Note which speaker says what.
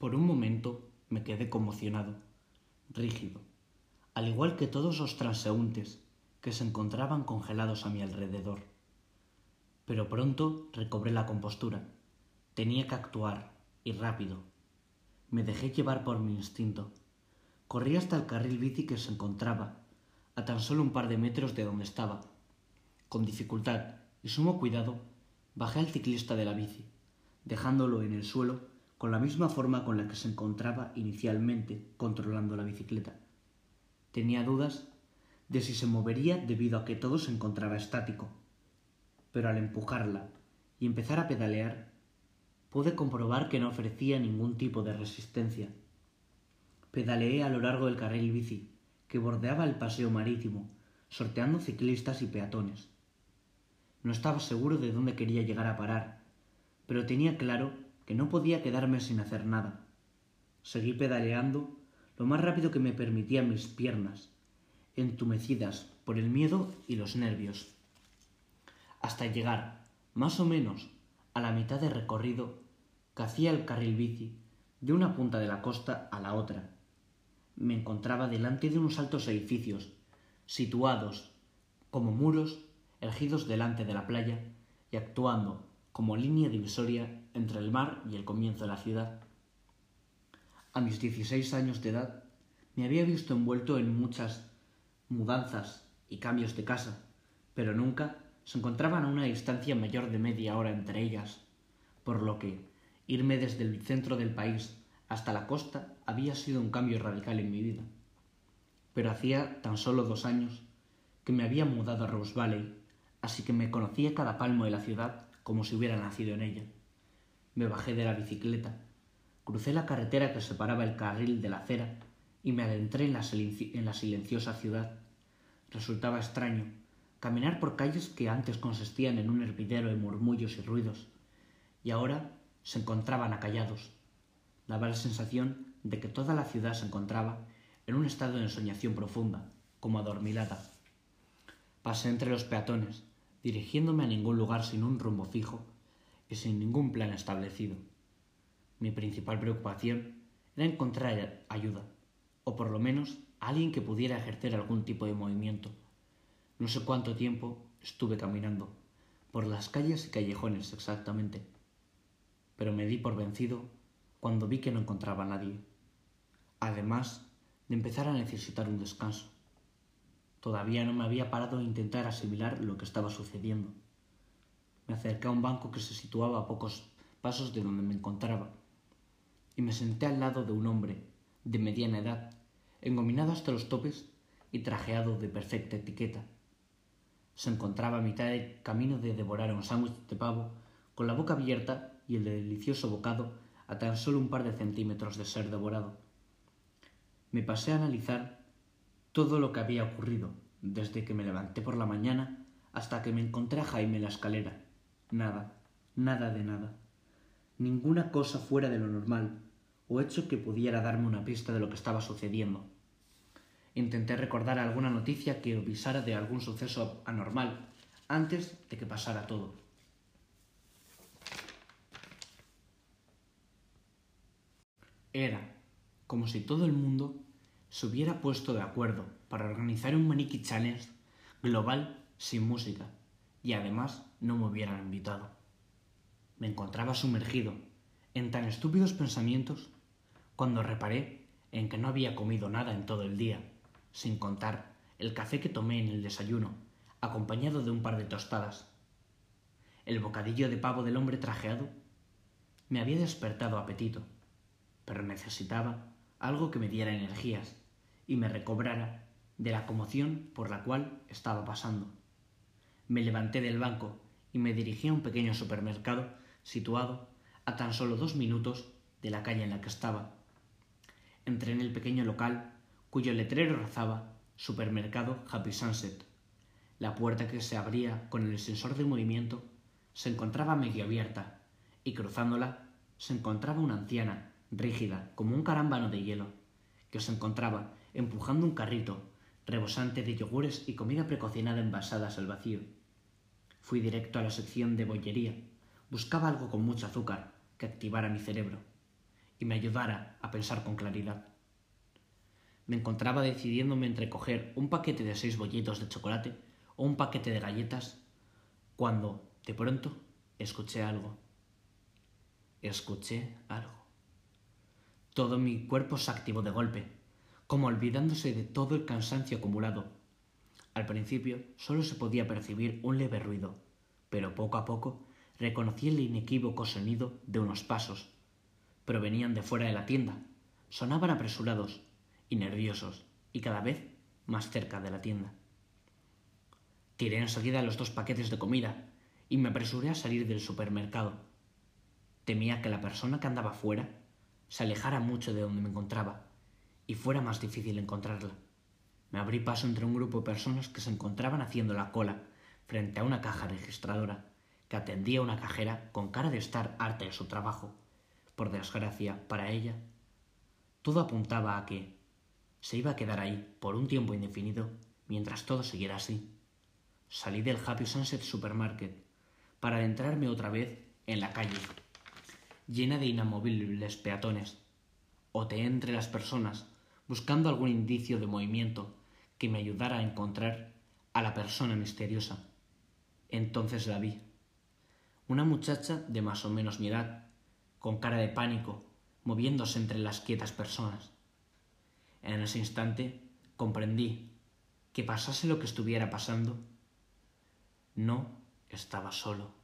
Speaker 1: Por un momento me quedé conmocionado, rígido, al igual que todos los transeúntes que se encontraban congelados a mi alrededor. Pero pronto recobré la compostura. Tenía que actuar, y rápido. Me dejé llevar por mi instinto. Corrí hasta el carril bici que se encontraba, a tan solo un par de metros de donde estaba. Con dificultad y sumo cuidado, bajé al ciclista de la bici, dejándolo en el suelo con la misma forma con la que se encontraba inicialmente controlando la bicicleta. Tenía dudas de si se movería debido a que todo se encontraba estático, pero al empujarla y empezar a pedalear, pude comprobar que no ofrecía ningún tipo de resistencia. Pedaleé a lo largo del carril bici, que bordeaba el paseo marítimo, sorteando ciclistas y peatones. No estaba seguro de dónde quería llegar a parar, pero tenía claro no podía quedarme sin hacer nada. Seguí pedaleando lo más rápido que me permitían mis piernas, entumecidas por el miedo y los nervios, hasta llegar, más o menos, a la mitad de recorrido que hacía el carril bici de una punta de la costa a la otra. Me encontraba delante de unos altos edificios, situados como muros ergidos delante de la playa y actuando como línea divisoria entre el mar y el comienzo de la ciudad. A mis 16 años de edad me había visto envuelto en muchas mudanzas y cambios de casa, pero nunca se encontraban a una distancia mayor de media hora entre ellas, por lo que irme desde el centro del país hasta la costa había sido un cambio radical en mi vida. Pero hacía tan solo dos años que me había mudado a Rose Valley, así que me conocía cada palmo de la ciudad como si hubiera nacido en ella. Me bajé de la bicicleta, crucé la carretera que separaba el carril de la acera y me adentré en la, en la silenciosa ciudad. Resultaba extraño caminar por calles que antes consistían en un hervidero de murmullos y ruidos, y ahora se encontraban acallados. Daba la sensación de que toda la ciudad se encontraba en un estado de ensoñación profunda, como adormilada. Pasé entre los peatones, dirigiéndome a ningún lugar sin un rumbo fijo y sin ningún plan establecido. Mi principal preocupación era encontrar ayuda, o por lo menos alguien que pudiera ejercer algún tipo de movimiento. No sé cuánto tiempo estuve caminando, por las calles y callejones exactamente, pero me di por vencido cuando vi que no encontraba a nadie, además de empezar a necesitar un descanso. Todavía no me había parado a intentar asimilar lo que estaba sucediendo. Me acerqué a un banco que se situaba a pocos pasos de donde me encontraba y me senté al lado de un hombre de mediana edad, engominado hasta los topes y trajeado de perfecta etiqueta. Se encontraba a mitad de camino de devorar un sándwich de pavo con la boca abierta y el delicioso bocado a tan solo un par de centímetros de ser devorado. Me pasé a analizar todo lo que había ocurrido, desde que me levanté por la mañana hasta que me encontré a Jaime en la escalera. Nada, nada de nada. Ninguna cosa fuera de lo normal, o hecho que pudiera darme una pista de lo que estaba sucediendo. Intenté recordar alguna noticia que avisara de algún suceso anormal antes de que pasara todo. Era como si todo el mundo se hubiera puesto de acuerdo para organizar un Maniki Challenge global sin música y además no me hubieran invitado. Me encontraba sumergido en tan estúpidos pensamientos cuando reparé en que no había comido nada en todo el día, sin contar el café que tomé en el desayuno, acompañado de un par de tostadas. El bocadillo de pavo del hombre trajeado me había despertado apetito, pero necesitaba algo que me diera energías y me recobrara de la conmoción por la cual estaba pasando. Me levanté del banco y me dirigí a un pequeño supermercado situado a tan solo dos minutos de la calle en la que estaba. Entré en el pequeño local cuyo letrero rezaba Supermercado Happy Sunset. La puerta que se abría con el sensor de movimiento se encontraba medio abierta y cruzándola se encontraba una anciana, rígida como un carámbano de hielo, que se encontraba empujando un carrito rebosante de yogures y comida precocinada envasadas al vacío. Fui directo a la sección de bollería. Buscaba algo con mucho azúcar que activara mi cerebro. y me ayudara a pensar con claridad. Me encontraba decidiéndome entre coger un paquete de seis bollitos de chocolate o un paquete de galletas cuando, de pronto, escuché algo. Escuché algo. Todo mi cuerpo se activó de golpe, como olvidándose de todo el cansancio acumulado. Al principio solo se podía percibir un leve ruido, pero poco a poco reconocí el inequívoco sonido de unos pasos. Provenían de fuera de la tienda. Sonaban apresurados y nerviosos, y cada vez más cerca de la tienda. Tiré enseguida los dos paquetes de comida y me apresuré a salir del supermercado. Temía que la persona que andaba fuera se alejara mucho de donde me encontraba y fuera más difícil encontrarla. Me abrí paso entre un grupo de personas que se encontraban haciendo la cola frente a una caja registradora que atendía una cajera con cara de estar harta de su trabajo. Por desgracia, para ella, todo apuntaba a que se iba a quedar ahí por un tiempo indefinido mientras todo siguiera así. Salí del Happy Sunset Supermarket para adentrarme otra vez en la calle, llena de inamovibles peatones. Oteé entre las personas buscando algún indicio de movimiento que me ayudara a encontrar a la persona misteriosa. Entonces la vi. Una muchacha de más o menos mi edad, con cara de pánico, moviéndose entre las quietas personas. En ese instante comprendí que pasase lo que estuviera pasando, no estaba solo.